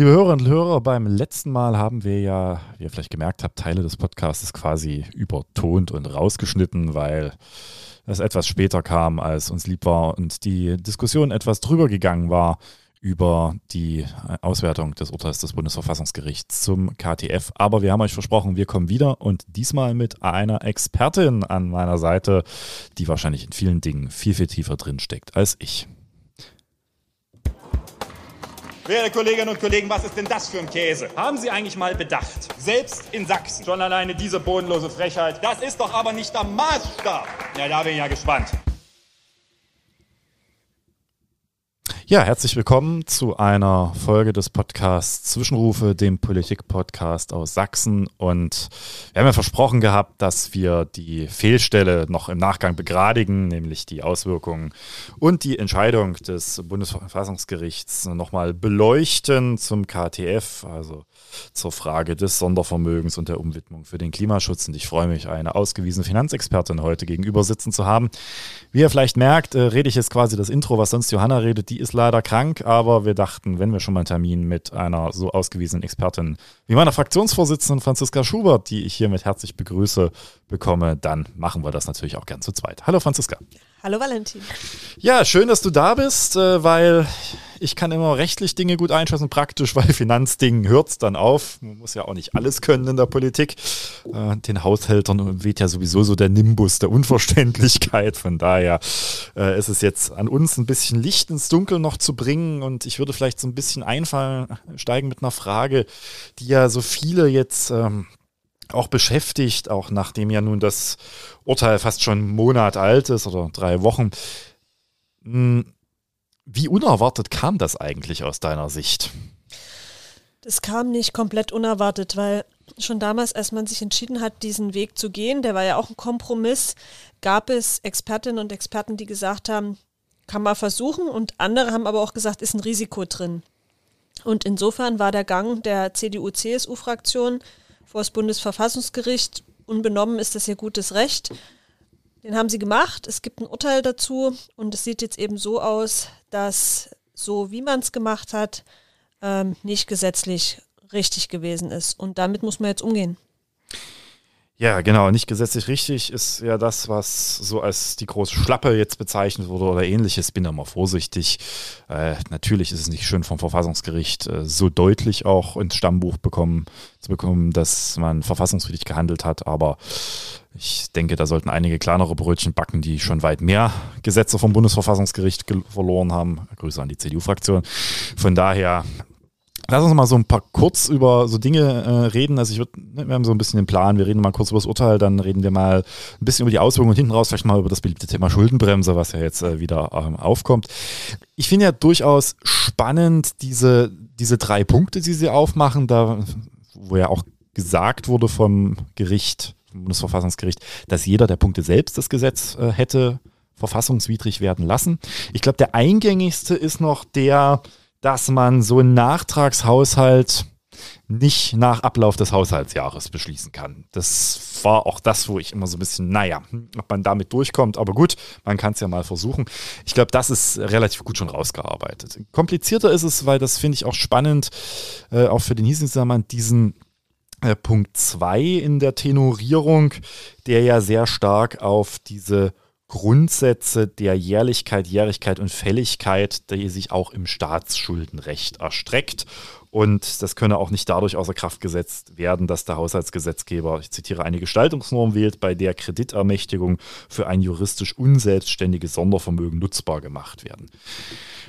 Liebe Hörerinnen und Hörer, beim letzten Mal haben wir ja, wie ihr vielleicht gemerkt habt, Teile des Podcasts quasi übertont und rausgeschnitten, weil es etwas später kam, als uns lieb war und die Diskussion etwas drüber gegangen war über die Auswertung des Urteils des Bundesverfassungsgerichts zum KTF. Aber wir haben euch versprochen, wir kommen wieder und diesmal mit einer Expertin an meiner Seite, die wahrscheinlich in vielen Dingen viel, viel tiefer drin steckt als ich. Werte Kolleginnen und Kollegen, was ist denn das für ein Käse? Haben Sie eigentlich mal bedacht? Selbst in Sachsen. Schon alleine diese bodenlose Frechheit. Das ist doch aber nicht der Maßstab. Ja, da bin ich ja gespannt. Ja, herzlich willkommen zu einer Folge des Podcasts Zwischenrufe, dem Politik-Podcast aus Sachsen. Und wir haben ja versprochen gehabt, dass wir die Fehlstelle noch im Nachgang begradigen, nämlich die Auswirkungen und die Entscheidung des Bundesverfassungsgerichts nochmal beleuchten zum KTF, also zur Frage des Sondervermögens und der Umwidmung für den Klimaschutz. Und ich freue mich, eine ausgewiesene Finanzexpertin heute gegenüber sitzen zu haben. Wie ihr vielleicht merkt, äh, rede ich jetzt quasi das Intro, was sonst Johanna redet, die ist leider krank, aber wir dachten, wenn wir schon mal einen Termin mit einer so ausgewiesenen Expertin wie meiner Fraktionsvorsitzenden Franziska Schubert, die ich hiermit herzlich begrüße, bekomme, dann machen wir das natürlich auch gern zu zweit. Hallo Franziska. Hallo Valentin. Ja, schön, dass du da bist, äh, weil ich kann immer rechtlich Dinge gut einschätzen, praktisch, weil Finanzdingen hört es dann auf. Man muss ja auch nicht alles können in der Politik. Äh, den Haushältern weht ja sowieso so der Nimbus der Unverständlichkeit. Von daher äh, ist es jetzt an uns ein bisschen Licht ins Dunkel noch zu bringen. Und ich würde vielleicht so ein bisschen einfallen, steigen mit einer Frage, die ja so viele jetzt ähm, auch beschäftigt, auch nachdem ja nun das Urteil fast schon einen Monat alt ist oder drei Wochen. Hm, wie unerwartet kam das eigentlich aus deiner Sicht? Das kam nicht komplett unerwartet, weil schon damals, als man sich entschieden hat, diesen Weg zu gehen, der war ja auch ein Kompromiss, gab es Expertinnen und Experten, die gesagt haben, kann man versuchen und andere haben aber auch gesagt, ist ein Risiko drin. Und insofern war der Gang der CDU-CSU-Fraktion vor das Bundesverfassungsgericht. Unbenommen ist das ihr gutes Recht. Den haben sie gemacht. Es gibt ein Urteil dazu und es sieht jetzt eben so aus, dass so wie man es gemacht hat, ähm, nicht gesetzlich richtig gewesen ist. Und damit muss man jetzt umgehen. Ja, genau. Nicht gesetzlich richtig ist ja das, was so als die große Schlappe jetzt bezeichnet wurde oder ähnliches. Bin da mal vorsichtig. Äh, natürlich ist es nicht schön vom Verfassungsgericht äh, so deutlich auch ins Stammbuch bekommen, zu bekommen, dass man verfassungswidrig gehandelt hat. Aber ich denke, da sollten einige kleinere Brötchen backen, die schon weit mehr Gesetze vom Bundesverfassungsgericht verloren haben. Grüße an die CDU-Fraktion. Von daher Lass uns mal so ein paar kurz über so Dinge äh, reden. Also ich würde, ne, wir haben so ein bisschen den Plan, wir reden mal kurz über das Urteil, dann reden wir mal ein bisschen über die Auswirkungen und hinten raus vielleicht mal über das beliebte Thema Schuldenbremse, was ja jetzt äh, wieder ähm, aufkommt. Ich finde ja durchaus spannend diese, diese drei Punkte, die sie aufmachen, da, wo ja auch gesagt wurde vom Gericht, vom Bundesverfassungsgericht, dass jeder der Punkte selbst das Gesetz äh, hätte verfassungswidrig werden lassen. Ich glaube, der eingängigste ist noch der, dass man so einen Nachtragshaushalt nicht nach Ablauf des Haushaltsjahres beschließen kann. Das war auch das, wo ich immer so ein bisschen, naja, ob man damit durchkommt, aber gut, man kann es ja mal versuchen. Ich glaube, das ist relativ gut schon rausgearbeitet. Komplizierter ist es, weil das finde ich auch spannend, äh, auch für den hiesigen diesen äh, Punkt 2 in der Tenorierung, der ja sehr stark auf diese Grundsätze der Jährlichkeit, Jährigkeit und Fälligkeit, die sich auch im Staatsschuldenrecht erstreckt. Und das könne auch nicht dadurch außer Kraft gesetzt werden, dass der Haushaltsgesetzgeber, ich zitiere, eine Gestaltungsnorm wählt, bei der Kreditermächtigung für ein juristisch unselbstständiges Sondervermögen nutzbar gemacht werden.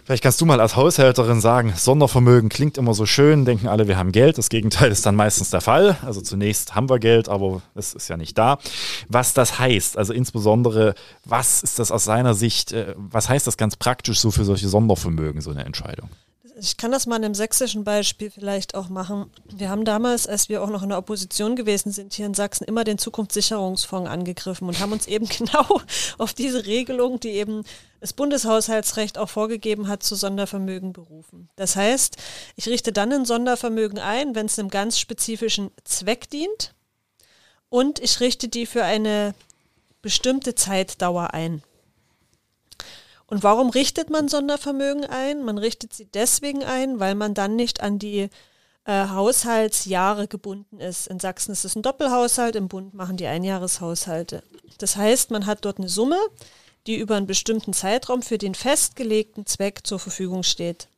Vielleicht kannst du mal als Haushälterin sagen, Sondervermögen klingt immer so schön, denken alle, wir haben Geld. Das Gegenteil ist dann meistens der Fall. Also zunächst haben wir Geld, aber es ist ja nicht da. Was das heißt, also insbesondere, was ist das aus seiner Sicht, äh, was heißt das ganz praktisch so für solche Sondervermögen, so eine Entscheidung? Ich kann das mal in einem sächsischen Beispiel vielleicht auch machen. Wir haben damals, als wir auch noch in der Opposition gewesen sind, hier in Sachsen immer den Zukunftssicherungsfonds angegriffen und haben uns eben genau auf diese Regelung, die eben das Bundeshaushaltsrecht auch vorgegeben hat, zu Sondervermögen berufen. Das heißt, ich richte dann ein Sondervermögen ein, wenn es einem ganz spezifischen Zweck dient und ich richte die für eine bestimmte Zeitdauer ein. Und warum richtet man Sondervermögen ein? Man richtet sie deswegen ein, weil man dann nicht an die äh, Haushaltsjahre gebunden ist. In Sachsen ist es ein Doppelhaushalt, im Bund machen die Einjahreshaushalte. Das heißt, man hat dort eine Summe, die über einen bestimmten Zeitraum für den festgelegten Zweck zur Verfügung steht.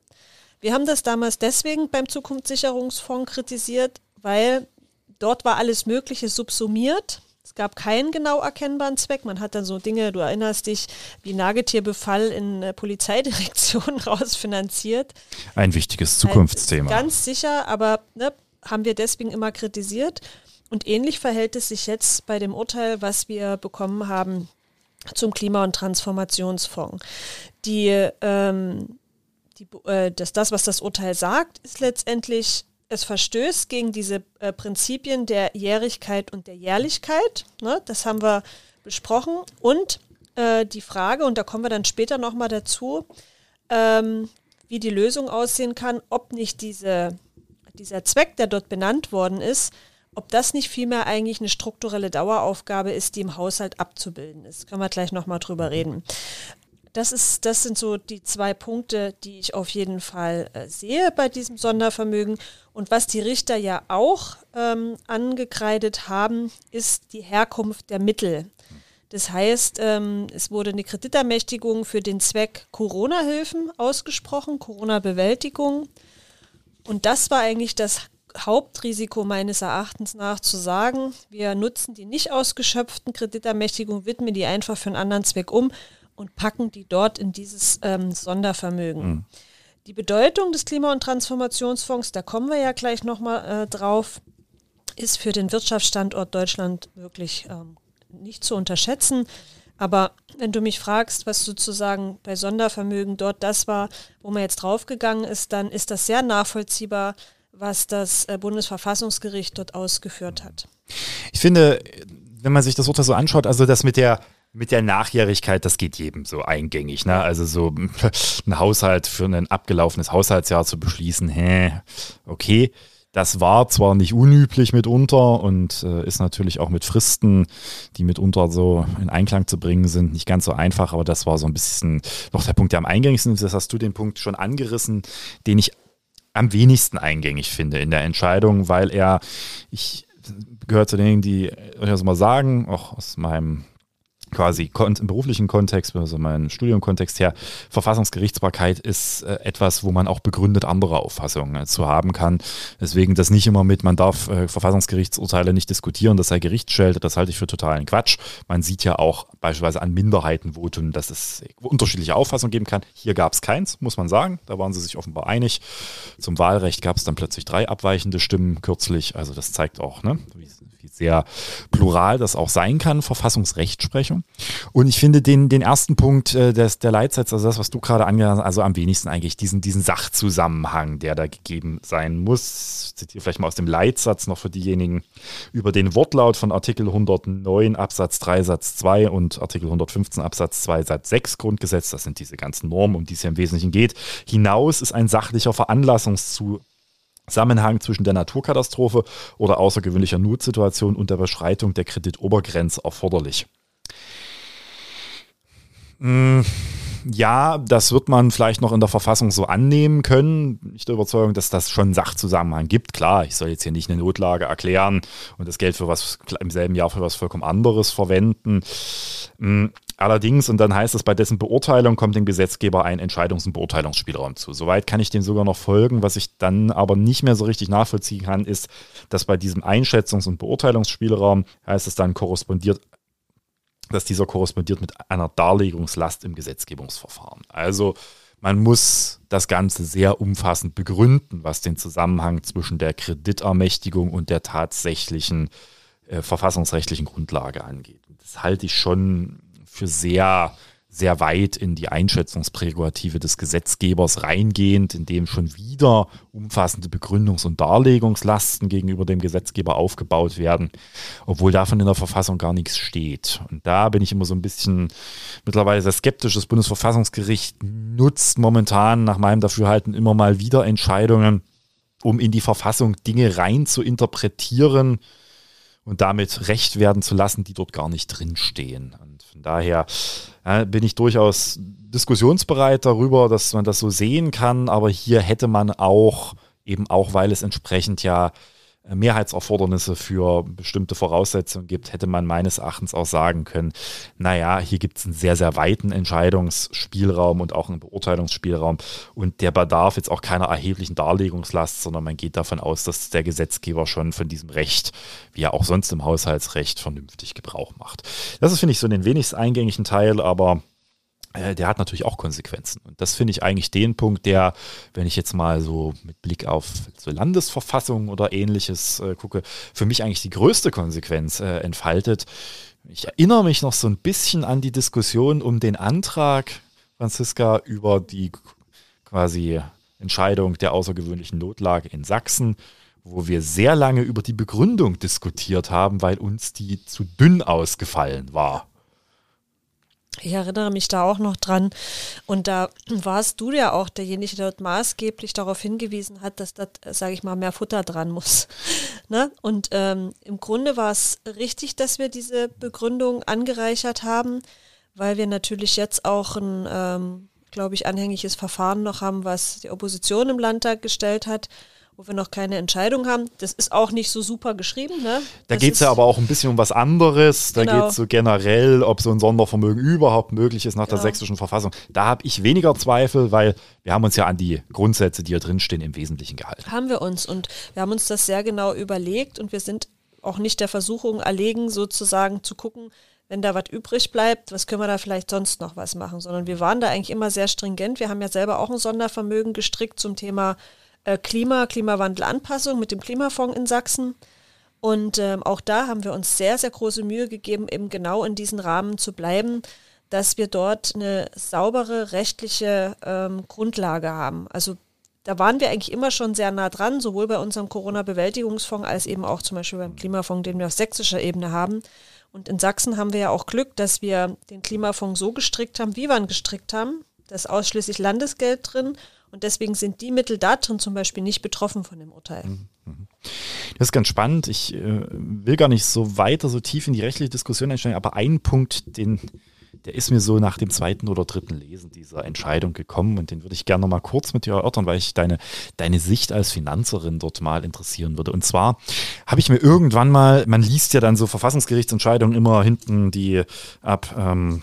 Wir haben das damals deswegen beim Zukunftssicherungsfonds kritisiert, weil dort war alles Mögliche subsumiert. Es gab keinen genau erkennbaren Zweck. Man hat dann so Dinge, du erinnerst dich, wie Nagetierbefall in der Polizeidirektion rausfinanziert. Ein wichtiges Zukunftsthema. Ein, ganz sicher, aber ne, haben wir deswegen immer kritisiert. Und ähnlich verhält es sich jetzt bei dem Urteil, was wir bekommen haben zum Klima- und Transformationsfonds. Die, ähm, die, äh, das, das, was das Urteil sagt, ist letztendlich, es verstößt gegen diese äh, Prinzipien der Jährigkeit und der Jährlichkeit. Ne? Das haben wir besprochen. Und äh, die Frage, und da kommen wir dann später nochmal dazu, ähm, wie die Lösung aussehen kann, ob nicht diese, dieser Zweck, der dort benannt worden ist, ob das nicht vielmehr eigentlich eine strukturelle Daueraufgabe ist, die im Haushalt abzubilden ist. Können wir gleich nochmal drüber reden. Das, ist, das sind so die zwei Punkte, die ich auf jeden Fall äh, sehe bei diesem Sondervermögen. Und was die Richter ja auch ähm, angekreidet haben, ist die Herkunft der Mittel. Das heißt, ähm, es wurde eine Kreditermächtigung für den Zweck Corona-Hilfen ausgesprochen, Corona-Bewältigung. Und das war eigentlich das Hauptrisiko meines Erachtens nach zu sagen, wir nutzen die nicht ausgeschöpften Kreditermächtigungen, widmen die einfach für einen anderen Zweck um und packen die dort in dieses ähm, Sondervermögen. Mhm. Die Bedeutung des Klima- und Transformationsfonds, da kommen wir ja gleich nochmal äh, drauf, ist für den Wirtschaftsstandort Deutschland wirklich ähm, nicht zu unterschätzen. Aber wenn du mich fragst, was sozusagen bei Sondervermögen dort das war, wo man jetzt draufgegangen ist, dann ist das sehr nachvollziehbar, was das äh, Bundesverfassungsgericht dort ausgeführt hat. Ich finde, wenn man sich das Urteil so anschaut, also das mit der mit der Nachjährigkeit, das geht jedem so eingängig. Ne? Also so ein Haushalt für ein abgelaufenes Haushaltsjahr zu beschließen, hä, okay. Das war zwar nicht unüblich mitunter und äh, ist natürlich auch mit Fristen, die mitunter so in Einklang zu bringen sind, nicht ganz so einfach, aber das war so ein bisschen noch der Punkt, der am eingängigsten ist. Das hast du den Punkt schon angerissen, den ich am wenigsten eingängig finde in der Entscheidung, weil er, ich gehöre zu denen, die durchaus mal sagen, auch aus meinem quasi im beruflichen Kontext, also meinem Studiumkontext her, Verfassungsgerichtsbarkeit ist äh, etwas, wo man auch begründet andere Auffassungen äh, zu haben kann. Deswegen das nicht immer mit, man darf äh, Verfassungsgerichtsurteile nicht diskutieren, das sei Gerichtsschelte, das halte ich für totalen Quatsch. Man sieht ja auch beispielsweise an Minderheitenvoten, dass es unterschiedliche Auffassungen geben kann. Hier gab es keins, muss man sagen. Da waren sie sich offenbar einig. Zum Wahlrecht gab es dann plötzlich drei abweichende Stimmen kürzlich. Also das zeigt auch, ne, wie, wie sehr plural das auch sein kann, Verfassungsrechtsprechung. Und ich finde den, den ersten Punkt äh, des, der Leitsatz, also das, was du gerade angehört hast, also am wenigsten eigentlich diesen, diesen Sachzusammenhang, der da gegeben sein muss. Ich zitiere vielleicht mal aus dem Leitsatz noch für diejenigen über den Wortlaut von Artikel 109 Absatz 3 Satz 2 und Artikel 115 Absatz 2 Satz 6 Grundgesetz, das sind diese ganzen Normen, um die es hier im Wesentlichen geht. Hinaus ist ein sachlicher Veranlassungszu Zusammenhang zwischen der Naturkatastrophe oder außergewöhnlicher Notsituation und der Beschreitung der Kreditobergrenze erforderlich. Hm, ja, das wird man vielleicht noch in der Verfassung so annehmen können. Ich der Überzeugung, dass das schon Sachzusammenhang gibt. Klar, ich soll jetzt hier nicht eine Notlage erklären und das Geld für was im selben Jahr für was vollkommen anderes verwenden. Hm, allerdings, und dann heißt es, bei dessen Beurteilung kommt dem Gesetzgeber ein Entscheidungs- und Beurteilungsspielraum zu. Soweit kann ich dem sogar noch folgen. Was ich dann aber nicht mehr so richtig nachvollziehen kann, ist, dass bei diesem Einschätzungs- und Beurteilungsspielraum heißt es dann korrespondiert dass dieser korrespondiert mit einer Darlegungslast im Gesetzgebungsverfahren. Also man muss das Ganze sehr umfassend begründen, was den Zusammenhang zwischen der Kreditermächtigung und der tatsächlichen äh, verfassungsrechtlichen Grundlage angeht. Das halte ich schon für sehr sehr weit in die Einschätzungsprärogative des Gesetzgebers reingehend, indem schon wieder umfassende Begründungs- und Darlegungslasten gegenüber dem Gesetzgeber aufgebaut werden, obwohl davon in der Verfassung gar nichts steht. Und da bin ich immer so ein bisschen mittlerweile sehr skeptisch. Das Bundesverfassungsgericht nutzt momentan nach meinem Dafürhalten immer mal wieder Entscheidungen, um in die Verfassung Dinge rein zu interpretieren und damit recht werden zu lassen, die dort gar nicht drinstehen. Und von daher äh, bin ich durchaus diskussionsbereit darüber, dass man das so sehen kann. Aber hier hätte man auch, eben auch weil es entsprechend ja Mehrheitserfordernisse für bestimmte Voraussetzungen gibt, hätte man meines Erachtens auch sagen können, naja, hier gibt es einen sehr, sehr weiten Entscheidungsspielraum und auch einen Beurteilungsspielraum und der bedarf jetzt auch keiner erheblichen Darlegungslast, sondern man geht davon aus, dass der Gesetzgeber schon von diesem Recht, wie er auch sonst im Haushaltsrecht, vernünftig Gebrauch macht. Das ist, finde ich, so den wenigst eingängigen Teil, aber der hat natürlich auch Konsequenzen. Und das finde ich eigentlich den Punkt, der, wenn ich jetzt mal so mit Blick auf so Landesverfassung oder ähnliches äh, gucke, für mich eigentlich die größte Konsequenz äh, entfaltet. Ich erinnere mich noch so ein bisschen an die Diskussion um den Antrag, Franziska, über die quasi Entscheidung der außergewöhnlichen Notlage in Sachsen, wo wir sehr lange über die Begründung diskutiert haben, weil uns die zu dünn ausgefallen war. Ich erinnere mich da auch noch dran. Und da warst du ja auch derjenige, der dort maßgeblich darauf hingewiesen hat, dass da, sage ich mal, mehr Futter dran muss. ne? Und ähm, im Grunde war es richtig, dass wir diese Begründung angereichert haben, weil wir natürlich jetzt auch ein, ähm, glaube ich, anhängiges Verfahren noch haben, was die Opposition im Landtag gestellt hat wo wir noch keine Entscheidung haben. Das ist auch nicht so super geschrieben. Ne? Da geht es ja aber auch ein bisschen um was anderes. Da genau. geht es so generell, ob so ein Sondervermögen überhaupt möglich ist nach genau. der sächsischen Verfassung. Da habe ich weniger Zweifel, weil wir haben uns ja an die Grundsätze, die hier drinstehen, im Wesentlichen gehalten. Haben wir uns und wir haben uns das sehr genau überlegt und wir sind auch nicht der Versuchung erlegen, sozusagen zu gucken, wenn da was übrig bleibt, was können wir da vielleicht sonst noch was machen, sondern wir waren da eigentlich immer sehr stringent. Wir haben ja selber auch ein Sondervermögen gestrickt zum Thema äh, Klima, Klimawandelanpassung mit dem Klimafonds in Sachsen. Und ähm, auch da haben wir uns sehr, sehr große Mühe gegeben, eben genau in diesen Rahmen zu bleiben, dass wir dort eine saubere rechtliche ähm, Grundlage haben. Also da waren wir eigentlich immer schon sehr nah dran, sowohl bei unserem Corona-Bewältigungsfonds als eben auch zum Beispiel beim Klimafonds, den wir auf sächsischer Ebene haben. Und in Sachsen haben wir ja auch Glück, dass wir den Klimafonds so gestrickt haben, wie wir ihn gestrickt haben. Da ist ausschließlich Landesgeld drin und deswegen sind die Mittel da drin zum Beispiel nicht betroffen von dem Urteil. Mhm, mhm. Das ist ganz spannend. Ich äh, will gar nicht so weiter, so tief in die rechtliche Diskussion einsteigen, aber ein Punkt, den, der ist mir so nach dem zweiten oder dritten Lesen dieser Entscheidung gekommen und den würde ich gerne noch mal kurz mit dir erörtern, weil ich deine, deine Sicht als Finanzerin dort mal interessieren würde. Und zwar habe ich mir irgendwann mal, man liest ja dann so Verfassungsgerichtsentscheidungen immer hinten die ab ähm,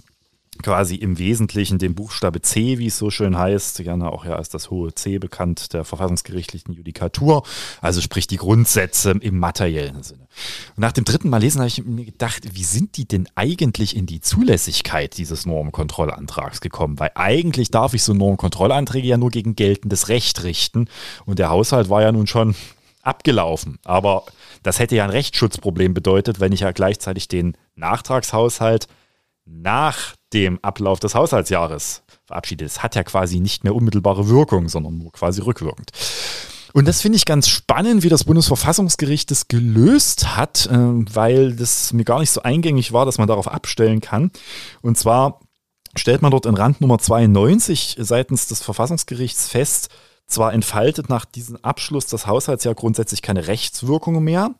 quasi im Wesentlichen dem Buchstabe C, wie es so schön heißt, gerne auch ja als das hohe C bekannt, der verfassungsgerichtlichen Judikatur, also sprich die Grundsätze im materiellen Sinne. Und nach dem dritten Mal lesen habe ich mir gedacht, wie sind die denn eigentlich in die Zulässigkeit dieses Normkontrollantrags gekommen? Weil eigentlich darf ich so Normkontrollanträge ja nur gegen geltendes Recht richten und der Haushalt war ja nun schon abgelaufen. Aber das hätte ja ein Rechtsschutzproblem bedeutet, wenn ich ja gleichzeitig den Nachtragshaushalt nach dem Ablauf des Haushaltsjahres verabschiedet. Es hat ja quasi nicht mehr unmittelbare Wirkung, sondern nur quasi rückwirkend. Und das finde ich ganz spannend, wie das Bundesverfassungsgericht das gelöst hat, äh, weil das mir gar nicht so eingängig war, dass man darauf abstellen kann. Und zwar stellt man dort in Rand Nummer 92 seitens des Verfassungsgerichts fest, zwar entfaltet nach diesem Abschluss das Haushaltsjahr grundsätzlich keine Rechtswirkung mehr,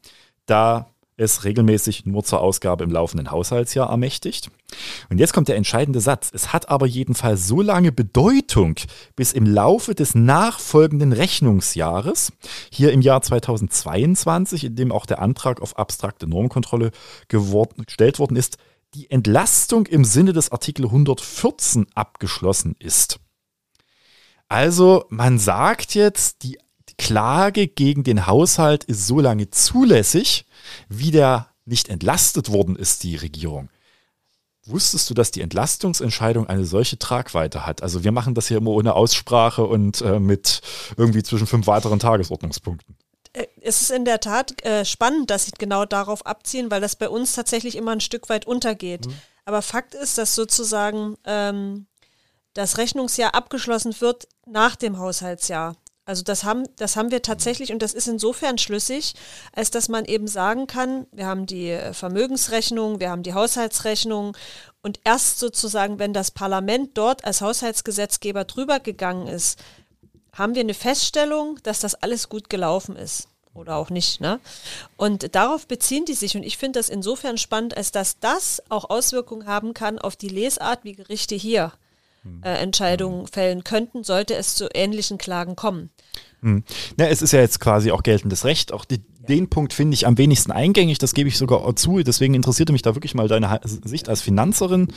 da es regelmäßig nur zur Ausgabe im laufenden Haushaltsjahr ermächtigt. Und jetzt kommt der entscheidende Satz. Es hat aber jedenfalls so lange Bedeutung, bis im Laufe des nachfolgenden Rechnungsjahres, hier im Jahr 2022, in dem auch der Antrag auf abstrakte Normkontrolle geworden, gestellt worden ist, die Entlastung im Sinne des Artikel 114 abgeschlossen ist. Also man sagt jetzt, die Klage gegen den Haushalt ist so lange zulässig, wie der nicht entlastet worden ist, die Regierung. Wusstest du, dass die Entlastungsentscheidung eine solche Tragweite hat? Also wir machen das hier immer ohne Aussprache und äh, mit irgendwie zwischen fünf weiteren Tagesordnungspunkten. Äh, es ist in der Tat äh, spannend, dass sie genau darauf abziehen, weil das bei uns tatsächlich immer ein Stück weit untergeht. Mhm. Aber Fakt ist, dass sozusagen ähm, das Rechnungsjahr abgeschlossen wird nach dem Haushaltsjahr. Also das haben, das haben wir tatsächlich und das ist insofern schlüssig, als dass man eben sagen kann, wir haben die äh, Vermögensrechnung, wir haben die Haushaltsrechnung und erst sozusagen, wenn das Parlament dort als Haushaltsgesetzgeber drüber gegangen ist, haben wir eine Feststellung, dass das alles gut gelaufen ist. oder auch nicht. Ne? Und darauf beziehen die sich. Und ich finde das insofern spannend, als dass das auch Auswirkungen haben kann auf die Lesart, wie Gerichte hier. Äh, Entscheidungen fällen könnten, sollte es zu ähnlichen Klagen kommen. Hm. Ja, es ist ja jetzt quasi auch geltendes Recht. Auch die, den Punkt finde ich am wenigsten eingängig, das gebe ich sogar zu. Deswegen interessierte mich da wirklich mal deine Sicht als Finanzerin,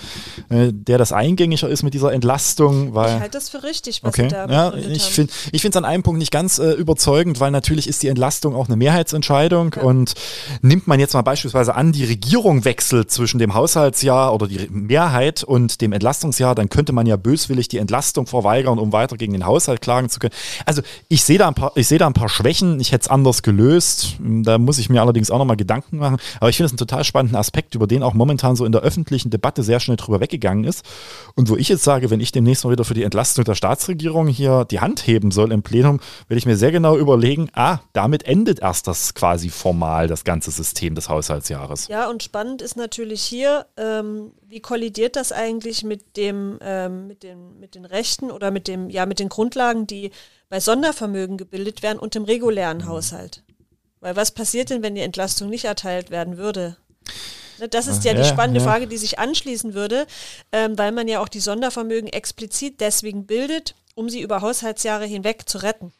äh, der das eingängiger ist mit dieser Entlastung. Weil, ich halte das für richtig, was okay. da ja, Ich finde es an einem Punkt nicht ganz äh, überzeugend, weil natürlich ist die Entlastung auch eine Mehrheitsentscheidung ja. und nimmt man jetzt mal beispielsweise an, die Regierung wechselt zwischen dem Haushaltsjahr oder die Mehrheit und dem Entlastungsjahr, dann könnte man ja böswillig die Entlastung verweigern, um weiter gegen den Haushalt klagen zu können. Also ich sehe da, ein paar, seh da ein paar Schwächen, ich hätte es anders gelöst da muss ich mir allerdings auch nochmal Gedanken machen. Aber ich finde es einen total spannenden Aspekt, über den auch momentan so in der öffentlichen Debatte sehr schnell drüber weggegangen ist. Und wo ich jetzt sage, wenn ich demnächst mal wieder für die Entlastung der Staatsregierung hier die Hand heben soll im Plenum, werde ich mir sehr genau überlegen, ah, damit endet erst das quasi formal, das ganze System des Haushaltsjahres. Ja, und spannend ist natürlich hier, ähm, wie kollidiert das eigentlich mit dem, ähm, mit den, mit den Rechten oder mit dem, ja, mit den Grundlagen, die bei Sondervermögen gebildet werden und dem regulären mhm. Haushalt? Weil was passiert denn, wenn die Entlastung nicht erteilt werden würde? Ne, das ist ja die spannende ja. Frage, die sich anschließen würde, ähm, weil man ja auch die Sondervermögen explizit deswegen bildet, um sie über Haushaltsjahre hinweg zu retten.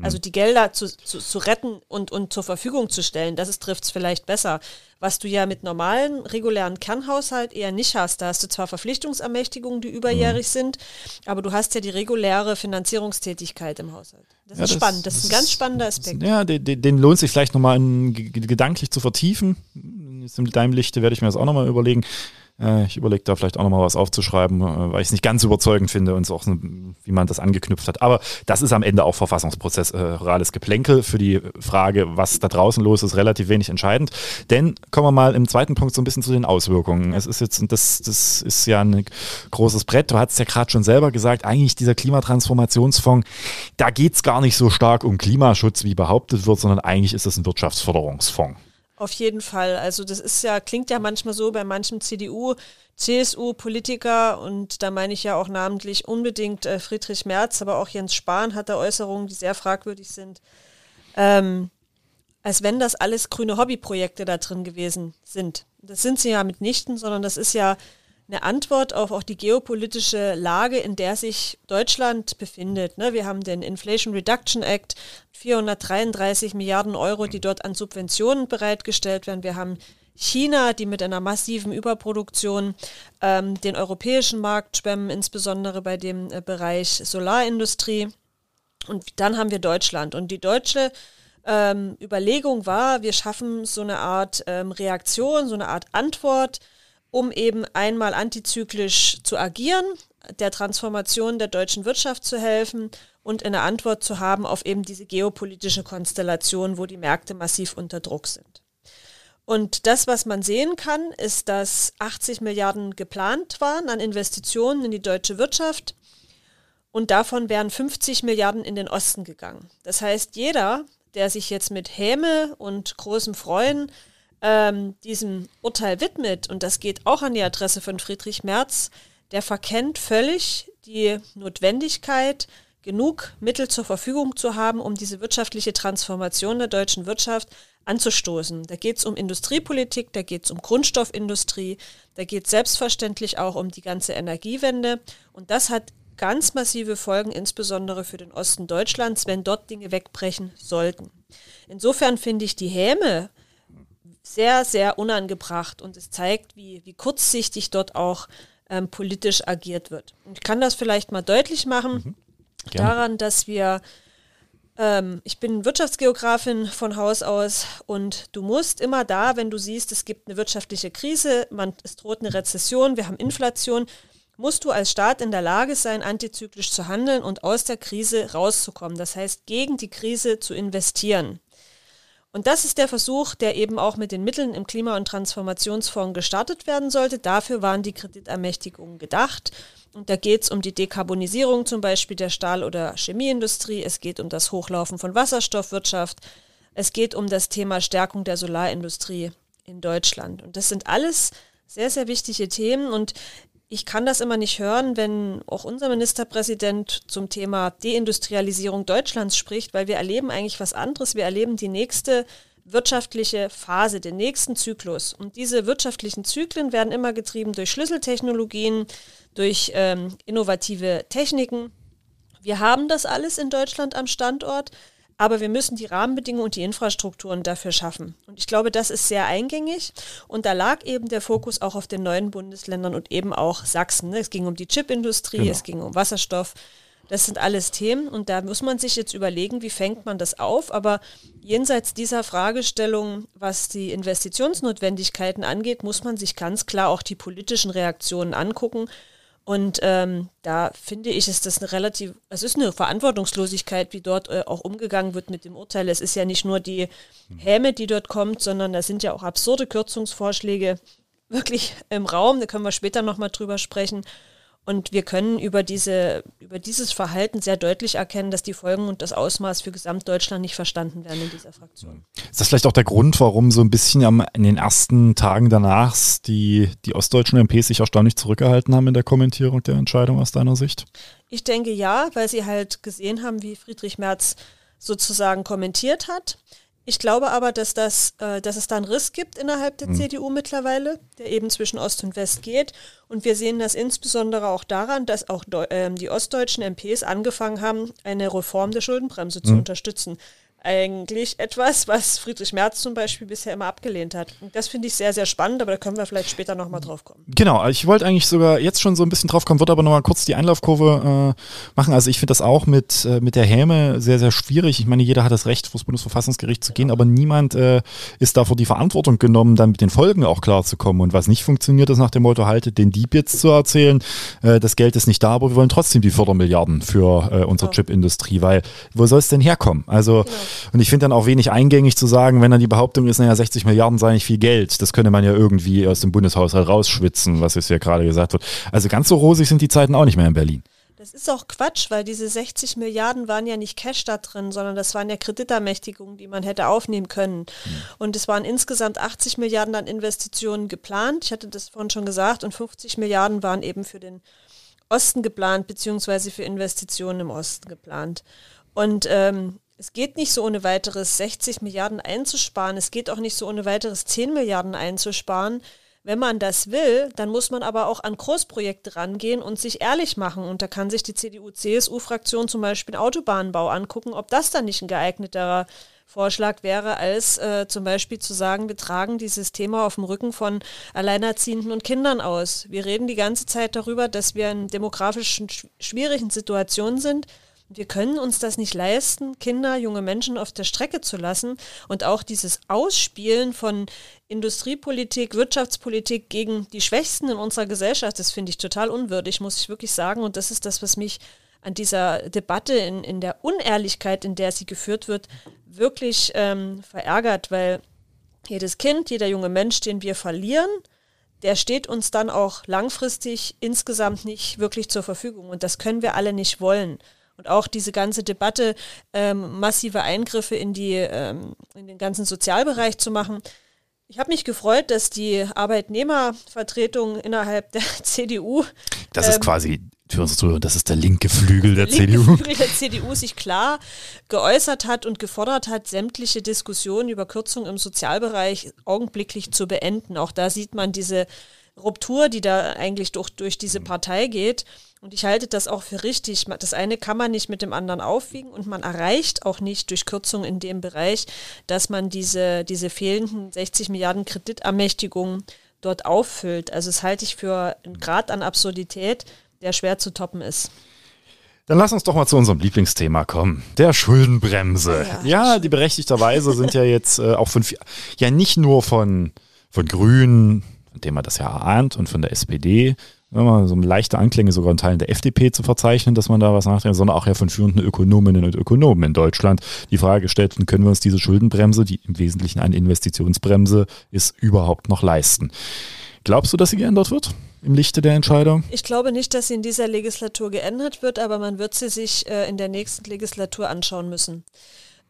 Mhm. Also die Gelder zu, zu, zu retten und, und zur Verfügung zu stellen, das trifft es vielleicht besser. Was du ja mit normalen, regulären Kernhaushalt eher nicht hast. Da hast du zwar Verpflichtungsermächtigungen, die überjährig mhm. sind, aber du hast ja die reguläre Finanzierungstätigkeit im Haushalt. Das ja, ist das, spannend, das ist ein ganz spannender Aspekt. Ja, den, den lohnt sich vielleicht nochmal gedanklich zu vertiefen. Jetzt in deinem Lichte werde ich mir das auch nochmal überlegen. Äh, ich überlege da vielleicht auch nochmal was aufzuschreiben, äh, weil ich es nicht ganz überzeugend finde und so auch, wie man das angeknüpft hat. Aber das ist am Ende auch verfassungsprozessorales Geplänkel. Für die Frage, was da draußen los ist, relativ wenig entscheidend. Denn kommen wir mal im zweiten Punkt so ein bisschen zu den Auswirkungen. Es ist jetzt, und das, das ist ja ein großes Brett, du hast es ja gerade schon selber gesagt, eigentlich dieser Klimatransformationsfonds, da geht es gar nicht so stark um Klimaschutz, wie behauptet wird, sondern eigentlich ist es ein Wirtschaftsförderungsfonds. Auf jeden Fall. Also das ist ja, klingt ja manchmal so bei manchem CDU, CSU-Politiker und da meine ich ja auch namentlich unbedingt äh, Friedrich Merz, aber auch Jens Spahn hat da Äußerungen, die sehr fragwürdig sind. Ähm, als wenn das alles grüne Hobbyprojekte da drin gewesen sind. Das sind sie ja mitnichten, sondern das ist ja eine Antwort auf auch die geopolitische Lage, in der sich Deutschland befindet. Ne? Wir haben den Inflation Reduction Act, 433 Milliarden Euro, die dort an Subventionen bereitgestellt werden. Wir haben China, die mit einer massiven Überproduktion ähm, den europäischen Markt schwemmen, insbesondere bei dem äh, Bereich Solarindustrie. Und dann haben wir Deutschland. Und die deutsche ähm, Überlegung war, wir schaffen so eine Art ähm, Reaktion, so eine Art Antwort um eben einmal antizyklisch zu agieren, der Transformation der deutschen Wirtschaft zu helfen und eine Antwort zu haben auf eben diese geopolitische Konstellation, wo die Märkte massiv unter Druck sind. Und das, was man sehen kann, ist, dass 80 Milliarden geplant waren an Investitionen in die deutsche Wirtschaft und davon wären 50 Milliarden in den Osten gegangen. Das heißt, jeder, der sich jetzt mit Häme und großem Freuen ähm, diesem Urteil widmet, und das geht auch an die Adresse von Friedrich Merz, der verkennt völlig die Notwendigkeit, genug Mittel zur Verfügung zu haben, um diese wirtschaftliche Transformation der deutschen Wirtschaft anzustoßen. Da geht es um Industriepolitik, da geht es um Grundstoffindustrie, da geht es selbstverständlich auch um die ganze Energiewende. Und das hat ganz massive Folgen, insbesondere für den Osten Deutschlands, wenn dort Dinge wegbrechen sollten. Insofern finde ich die Häme, sehr, sehr unangebracht und es zeigt, wie, wie kurzsichtig dort auch ähm, politisch agiert wird. Und ich kann das vielleicht mal deutlich machen mhm. daran, dass wir, ähm, ich bin Wirtschaftsgeografin von Haus aus und du musst immer da, wenn du siehst, es gibt eine wirtschaftliche Krise, man, es droht eine Rezession, wir haben Inflation, musst du als Staat in der Lage sein, antizyklisch zu handeln und aus der Krise rauszukommen. Das heißt, gegen die Krise zu investieren. Und das ist der Versuch, der eben auch mit den Mitteln im Klima- und Transformationsfonds gestartet werden sollte. Dafür waren die Kreditermächtigungen gedacht. Und da geht es um die Dekarbonisierung zum Beispiel der Stahl- oder Chemieindustrie. Es geht um das Hochlaufen von Wasserstoffwirtschaft. Es geht um das Thema Stärkung der Solarindustrie in Deutschland. Und das sind alles sehr, sehr wichtige Themen. Und ich kann das immer nicht hören, wenn auch unser Ministerpräsident zum Thema Deindustrialisierung Deutschlands spricht, weil wir erleben eigentlich was anderes. Wir erleben die nächste wirtschaftliche Phase, den nächsten Zyklus. Und diese wirtschaftlichen Zyklen werden immer getrieben durch Schlüsseltechnologien, durch ähm, innovative Techniken. Wir haben das alles in Deutschland am Standort, aber wir müssen die Rahmenbedingungen und die Infrastrukturen dafür schaffen. Und ich glaube, das ist sehr eingängig. Und da lag eben der Fokus auch auf den neuen Bundesländern und eben auch Sachsen. Es ging um die Chipindustrie, genau. es ging um Wasserstoff. Das sind alles Themen und da muss man sich jetzt überlegen, wie fängt man das auf. Aber jenseits dieser Fragestellung, was die Investitionsnotwendigkeiten angeht, muss man sich ganz klar auch die politischen Reaktionen angucken. Und ähm, da finde ich, ist das eine relativ, es ist eine Verantwortungslosigkeit, wie dort äh, auch umgegangen wird mit dem Urteil. Es ist ja nicht nur die Häme, die dort kommt, sondern da sind ja auch absurde Kürzungsvorschläge wirklich im Raum. Da können wir später nochmal drüber sprechen. Und wir können über, diese, über dieses Verhalten sehr deutlich erkennen, dass die Folgen und das Ausmaß für Gesamtdeutschland nicht verstanden werden in dieser Fraktion. Ist das vielleicht auch der Grund, warum so ein bisschen am, in den ersten Tagen danach die, die ostdeutschen MPs sich erstaunlich zurückgehalten haben in der Kommentierung der Entscheidung aus deiner Sicht? Ich denke ja, weil sie halt gesehen haben, wie Friedrich Merz sozusagen kommentiert hat. Ich glaube aber, dass, das, äh, dass es da einen Riss gibt innerhalb der mhm. CDU mittlerweile, der eben zwischen Ost und West geht. Und wir sehen das insbesondere auch daran, dass auch äh, die ostdeutschen MPs angefangen haben, eine Reform der Schuldenbremse mhm. zu unterstützen eigentlich etwas, was Friedrich Merz zum Beispiel bisher immer abgelehnt hat. Und das finde ich sehr, sehr spannend, aber da können wir vielleicht später nochmal drauf kommen. Genau, ich wollte eigentlich sogar jetzt schon so ein bisschen drauf kommen, würde aber nochmal kurz die Einlaufkurve äh, machen. Also ich finde das auch mit, äh, mit der Häme sehr, sehr schwierig. Ich meine, jeder hat das Recht, vor das Bundesverfassungsgericht zu gehen, aber niemand äh, ist davor die Verantwortung genommen, dann mit den Folgen auch klar zu kommen. Und was nicht funktioniert, ist nach dem Motto, haltet den Dieb jetzt zu erzählen, äh, das Geld ist nicht da, aber wir wollen trotzdem die Fördermilliarden für äh, unsere genau. Chipindustrie, weil wo soll es denn herkommen? Also genau. Und ich finde dann auch wenig eingängig zu sagen, wenn dann die Behauptung ist, naja, 60 Milliarden sei nicht viel Geld. Das könnte man ja irgendwie aus dem Bundeshaushalt rausschwitzen, was jetzt ja gerade gesagt wird. Also ganz so rosig sind die Zeiten auch nicht mehr in Berlin. Das ist auch Quatsch, weil diese 60 Milliarden waren ja nicht Cash da drin, sondern das waren ja Kreditermächtigungen, die man hätte aufnehmen können. Mhm. Und es waren insgesamt 80 Milliarden an Investitionen geplant. Ich hatte das vorhin schon gesagt. Und 50 Milliarden waren eben für den Osten geplant, beziehungsweise für Investitionen im Osten geplant. Und ähm, es geht nicht so ohne weiteres 60 Milliarden einzusparen. Es geht auch nicht so ohne weiteres 10 Milliarden einzusparen. Wenn man das will, dann muss man aber auch an Großprojekte rangehen und sich ehrlich machen. Und da kann sich die CDU-CSU-Fraktion zum Beispiel Autobahnbau angucken, ob das dann nicht ein geeigneterer Vorschlag wäre, als äh, zum Beispiel zu sagen, wir tragen dieses Thema auf dem Rücken von Alleinerziehenden und Kindern aus. Wir reden die ganze Zeit darüber, dass wir in demografischen schwierigen Situationen sind. Wir können uns das nicht leisten, Kinder, junge Menschen auf der Strecke zu lassen und auch dieses Ausspielen von Industriepolitik, Wirtschaftspolitik gegen die Schwächsten in unserer Gesellschaft, das finde ich total unwürdig, muss ich wirklich sagen. Und das ist das, was mich an dieser Debatte, in, in der Unehrlichkeit, in der sie geführt wird, wirklich ähm, verärgert, weil jedes Kind, jeder junge Mensch, den wir verlieren, der steht uns dann auch langfristig insgesamt nicht wirklich zur Verfügung. Und das können wir alle nicht wollen. Und auch diese ganze Debatte, ähm, massive Eingriffe in, die, ähm, in den ganzen Sozialbereich zu machen. Ich habe mich gefreut, dass die Arbeitnehmervertretung innerhalb der CDU. Das ist ähm, quasi für uns Zuhörer, das ist der linke Flügel der, der CDU. Linke Flügel der CDU sich klar geäußert hat und gefordert hat, sämtliche Diskussionen über Kürzungen im Sozialbereich augenblicklich zu beenden. Auch da sieht man diese Ruptur, die da eigentlich durch, durch diese Partei geht. Und ich halte das auch für richtig. Das eine kann man nicht mit dem anderen aufwiegen und man erreicht auch nicht durch Kürzungen in dem Bereich, dass man diese, diese fehlenden 60 Milliarden Kreditermächtigungen dort auffüllt. Also das halte ich für einen Grad an Absurdität, der schwer zu toppen ist. Dann lass uns doch mal zu unserem Lieblingsthema kommen, der Schuldenbremse. Ja, ja die berechtigterweise sind ja jetzt äh, auch von, ja nicht nur von, von Grünen, von dem man das ja ahnt, und von der SPD, immer so leichte Anklänge sogar in Teilen der FDP zu verzeichnen, dass man da was nachdenkt, sondern auch ja von führenden Ökonominnen und Ökonomen in Deutschland die Frage gestellt, können wir uns diese Schuldenbremse, die im Wesentlichen eine Investitionsbremse ist, überhaupt noch leisten? Glaubst du, dass sie geändert wird im Lichte der Entscheidung? Ich glaube nicht, dass sie in dieser Legislatur geändert wird, aber man wird sie sich äh, in der nächsten Legislatur anschauen müssen.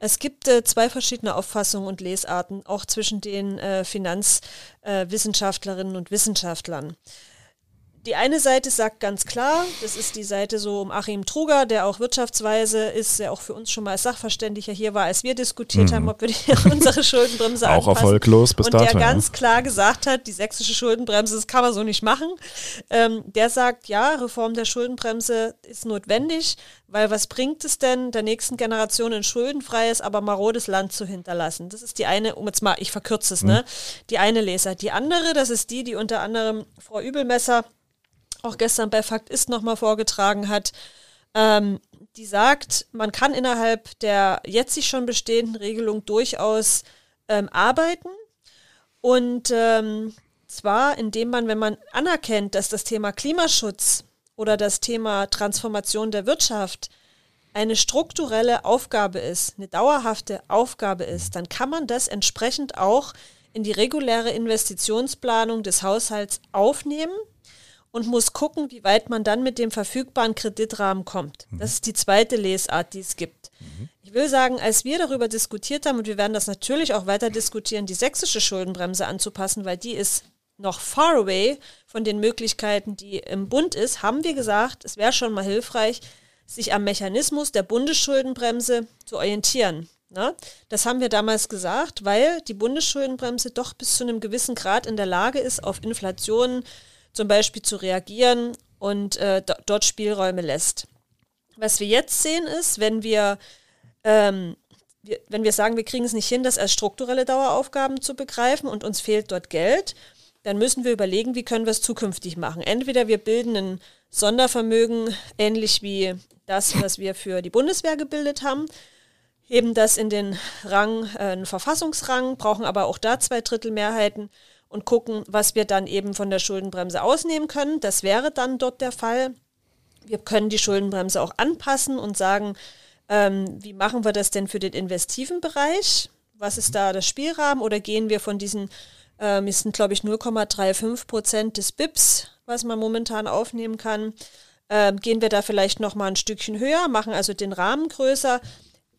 Es gibt äh, zwei verschiedene Auffassungen und Lesarten, auch zwischen den äh, Finanzwissenschaftlerinnen und Wissenschaftlern die eine Seite sagt ganz klar, das ist die Seite so um Achim Truger, der auch wirtschaftsweise ist, der auch für uns schon mal als Sachverständiger hier war, als wir diskutiert mhm. haben, ob wir die, unsere Schuldenbremse Auch anpassen. erfolglos bis Und dato, der ganz ja. klar gesagt hat, die sächsische Schuldenbremse, das kann man so nicht machen. Ähm, der sagt, ja, Reform der Schuldenbremse ist notwendig, weil was bringt es denn, der nächsten Generation ein schuldenfreies, aber marodes Land zu hinterlassen? Das ist die eine, um jetzt mal, ich verkürze es, mhm. ne? Die eine Leser. Die andere, das ist die, die unter anderem Frau Übelmesser auch gestern bei Fakt ist nochmal vorgetragen hat, ähm, die sagt, man kann innerhalb der jetzt sich schon bestehenden Regelung durchaus ähm, arbeiten. Und ähm, zwar, indem man, wenn man anerkennt, dass das Thema Klimaschutz oder das Thema Transformation der Wirtschaft eine strukturelle Aufgabe ist, eine dauerhafte Aufgabe ist, dann kann man das entsprechend auch in die reguläre Investitionsplanung des Haushalts aufnehmen und muss gucken, wie weit man dann mit dem verfügbaren Kreditrahmen kommt. Mhm. Das ist die zweite Lesart, die es gibt. Mhm. Ich will sagen, als wir darüber diskutiert haben, und wir werden das natürlich auch weiter diskutieren, die sächsische Schuldenbremse anzupassen, weil die ist noch far away von den Möglichkeiten, die im Bund ist, haben wir gesagt, es wäre schon mal hilfreich, sich am Mechanismus der Bundesschuldenbremse zu orientieren. Na, das haben wir damals gesagt, weil die Bundesschuldenbremse doch bis zu einem gewissen Grad in der Lage ist, auf Inflation zum Beispiel zu reagieren und äh, dort Spielräume lässt. Was wir jetzt sehen ist, wenn wir, ähm, wir, wenn wir sagen, wir kriegen es nicht hin, das als strukturelle Daueraufgaben zu begreifen und uns fehlt dort Geld, dann müssen wir überlegen, wie können wir es zukünftig machen. Entweder wir bilden ein Sondervermögen, ähnlich wie das, was wir für die Bundeswehr gebildet haben, heben das in den Rang, äh, einen Verfassungsrang, brauchen aber auch da zwei Drittel Mehrheiten und gucken, was wir dann eben von der Schuldenbremse ausnehmen können. Das wäre dann dort der Fall. Wir können die Schuldenbremse auch anpassen und sagen, ähm, wie machen wir das denn für den investiven Bereich? Was ist da der Spielrahmen? Oder gehen wir von diesen, ähm, es sind glaube ich 0,35 Prozent des BIPs, was man momentan aufnehmen kann, ähm, gehen wir da vielleicht noch mal ein Stückchen höher, machen also den Rahmen größer.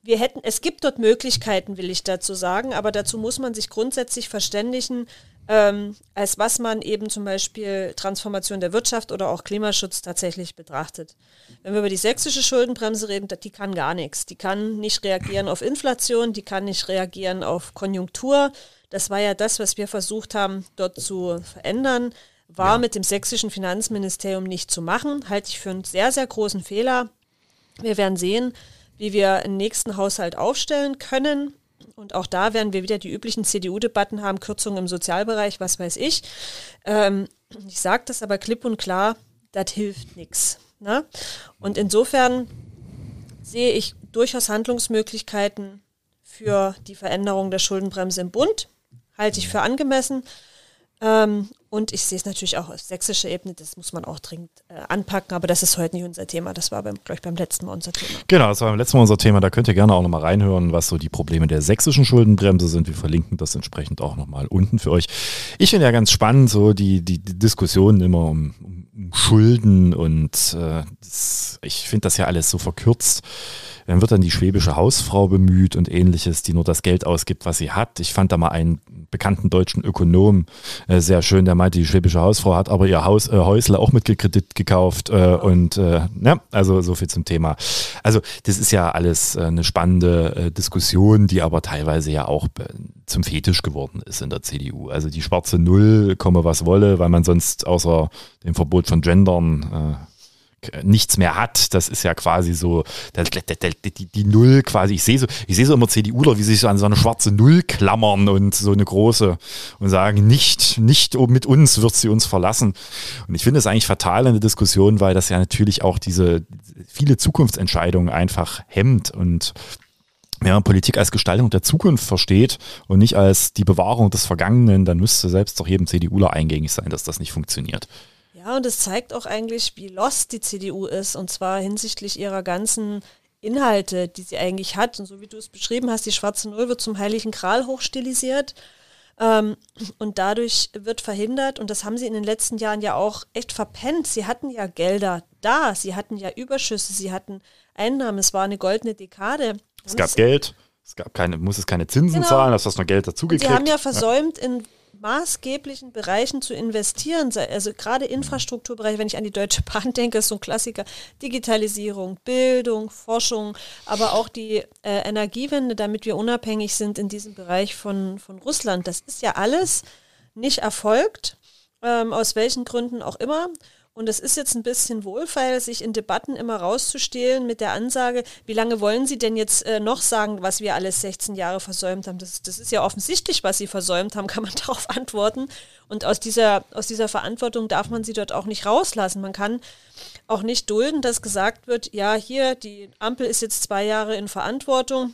Wir hätten, es gibt dort Möglichkeiten, will ich dazu sagen, aber dazu muss man sich grundsätzlich verständigen, ähm, als was man eben zum Beispiel Transformation der Wirtschaft oder auch Klimaschutz tatsächlich betrachtet. Wenn wir über die sächsische Schuldenbremse reden, die kann gar nichts. Die kann nicht reagieren auf Inflation, die kann nicht reagieren auf Konjunktur. Das war ja das, was wir versucht haben, dort zu verändern. War ja. mit dem sächsischen Finanzministerium nicht zu machen. Halte ich für einen sehr, sehr großen Fehler. Wir werden sehen, wie wir einen nächsten Haushalt aufstellen können. Und auch da werden wir wieder die üblichen CDU-Debatten haben, Kürzungen im Sozialbereich, was weiß ich. Ähm, ich sage das aber klipp und klar, das hilft nichts. Ne? Und insofern sehe ich durchaus Handlungsmöglichkeiten für die Veränderung der Schuldenbremse im Bund. Halte ich für angemessen. Ähm, und ich sehe es natürlich auch auf sächsischer Ebene, das muss man auch dringend äh, anpacken, aber das ist heute nicht unser Thema. Das war, glaube ich, beim letzten Mal unser Thema. Genau, das war beim letzten Mal unser Thema. Da könnt ihr gerne auch nochmal reinhören, was so die Probleme der sächsischen Schuldenbremse sind. Wir verlinken das entsprechend auch nochmal unten für euch. Ich finde ja ganz spannend, so die, die, die Diskussionen immer um, um Schulden und äh, das, ich finde das ja alles so verkürzt. Dann wird dann die schwäbische Hausfrau bemüht und ähnliches, die nur das Geld ausgibt, was sie hat. Ich fand da mal einen bekannten deutschen Ökonom äh, sehr schön, der meinte, die schwäbische Hausfrau hat aber ihr Haus, äh, Häusle auch mit Kredit gekauft äh, und äh, ja, also so viel zum Thema. Also das ist ja alles äh, eine spannende äh, Diskussion, die aber teilweise ja auch äh, zum Fetisch geworden ist in der CDU. Also die schwarze Null, komme was wolle, weil man sonst außer dem Verbot von Gendern äh, nichts mehr hat. Das ist ja quasi so die, die, die Null quasi. Ich sehe so, ich sehe so immer CDUler, wie sie sich so an so eine schwarze Null klammern und so eine große und sagen, nicht, nicht mit uns wird sie uns verlassen. Und ich finde es eigentlich fatal in der Diskussion, weil das ja natürlich auch diese viele Zukunftsentscheidungen einfach hemmt und wenn man Politik als Gestaltung der Zukunft versteht und nicht als die Bewahrung des Vergangenen, dann müsste selbst doch jedem CDUler eingängig sein, dass das nicht funktioniert. Ja, und es zeigt auch eigentlich, wie lost die CDU ist, und zwar hinsichtlich ihrer ganzen Inhalte, die sie eigentlich hat. Und so wie du es beschrieben hast, die schwarze Null wird zum heiligen Kral hochstilisiert. Ähm, und dadurch wird verhindert, und das haben sie in den letzten Jahren ja auch echt verpennt. Sie hatten ja Gelder da, sie hatten ja Überschüsse, sie hatten Einnahmen, es war eine goldene Dekade. Es gab Geld, es gab keine, muss es keine Zinsen genau. zahlen, das hast noch Geld dazugekriegt. Sie haben ja versäumt, ja. in maßgeblichen Bereichen zu investieren. Also gerade Infrastrukturbereich, wenn ich an die Deutsche Bahn denke, ist so ein Klassiker. Digitalisierung, Bildung, Forschung, aber auch die äh, Energiewende, damit wir unabhängig sind in diesem Bereich von, von Russland. Das ist ja alles nicht erfolgt, ähm, aus welchen Gründen auch immer. Und es ist jetzt ein bisschen wohlfeil, sich in Debatten immer rauszustehlen mit der Ansage, wie lange wollen Sie denn jetzt äh, noch sagen, was wir alles 16 Jahre versäumt haben? Das, das ist ja offensichtlich, was Sie versäumt haben, kann man darauf antworten. Und aus dieser, aus dieser Verantwortung darf man sie dort auch nicht rauslassen. Man kann auch nicht dulden, dass gesagt wird, ja, hier, die Ampel ist jetzt zwei Jahre in Verantwortung,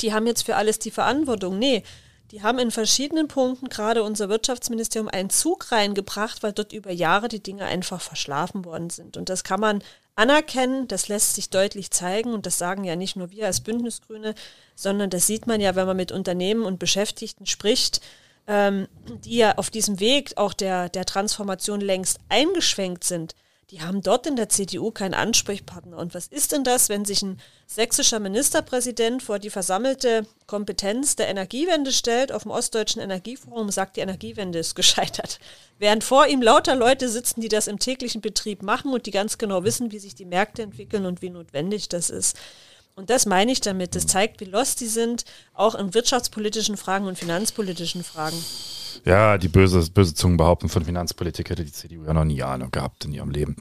die haben jetzt für alles die Verantwortung. Nee, die haben in verschiedenen Punkten gerade unser Wirtschaftsministerium einen Zug reingebracht, weil dort über Jahre die Dinge einfach verschlafen worden sind. Und das kann man anerkennen, das lässt sich deutlich zeigen und das sagen ja nicht nur wir als Bündnisgrüne, sondern das sieht man ja, wenn man mit Unternehmen und Beschäftigten spricht, ähm, die ja auf diesem Weg auch der, der Transformation längst eingeschwenkt sind die haben dort in der CDU keinen Ansprechpartner. Und was ist denn das, wenn sich ein sächsischer Ministerpräsident vor die versammelte Kompetenz der Energiewende stellt, auf dem Ostdeutschen Energieforum sagt, die Energiewende ist gescheitert. Während vor ihm lauter Leute sitzen, die das im täglichen Betrieb machen und die ganz genau wissen, wie sich die Märkte entwickeln und wie notwendig das ist. Und das meine ich damit. Das zeigt, wie lost die sind, auch in wirtschaftspolitischen Fragen und finanzpolitischen Fragen. Ja, die böse, böse Zungen behaupten, von Finanzpolitik hätte die CDU ja noch nie Ahnung gehabt in ihrem Leben.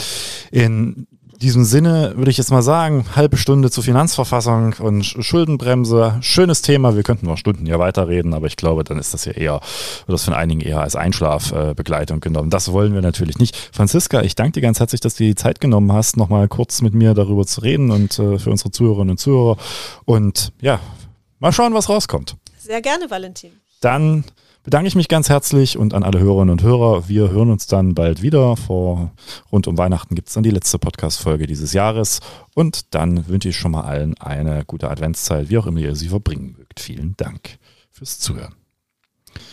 In diesem Sinne würde ich jetzt mal sagen, halbe Stunde zur Finanzverfassung und Schuldenbremse. Schönes Thema. Wir könnten noch Stunden hier weiterreden, aber ich glaube, dann ist das ja eher, wird das von einigen eher als Einschlafbegleitung genommen. Das wollen wir natürlich nicht. Franziska, ich danke dir ganz herzlich, dass du die Zeit genommen hast, nochmal kurz mit mir darüber zu reden und äh, für unsere Zuhörerinnen und Zuhörer. Und ja, mal schauen, was rauskommt. Sehr gerne, Valentin. Dann bedanke ich mich ganz herzlich und an alle Hörerinnen und Hörer. Wir hören uns dann bald wieder. Vor rund um Weihnachten gibt es dann die letzte Podcast-Folge dieses Jahres. Und dann wünsche ich schon mal allen eine gute Adventszeit, wie auch immer ihr sie verbringen mögt. Vielen Dank fürs Zuhören.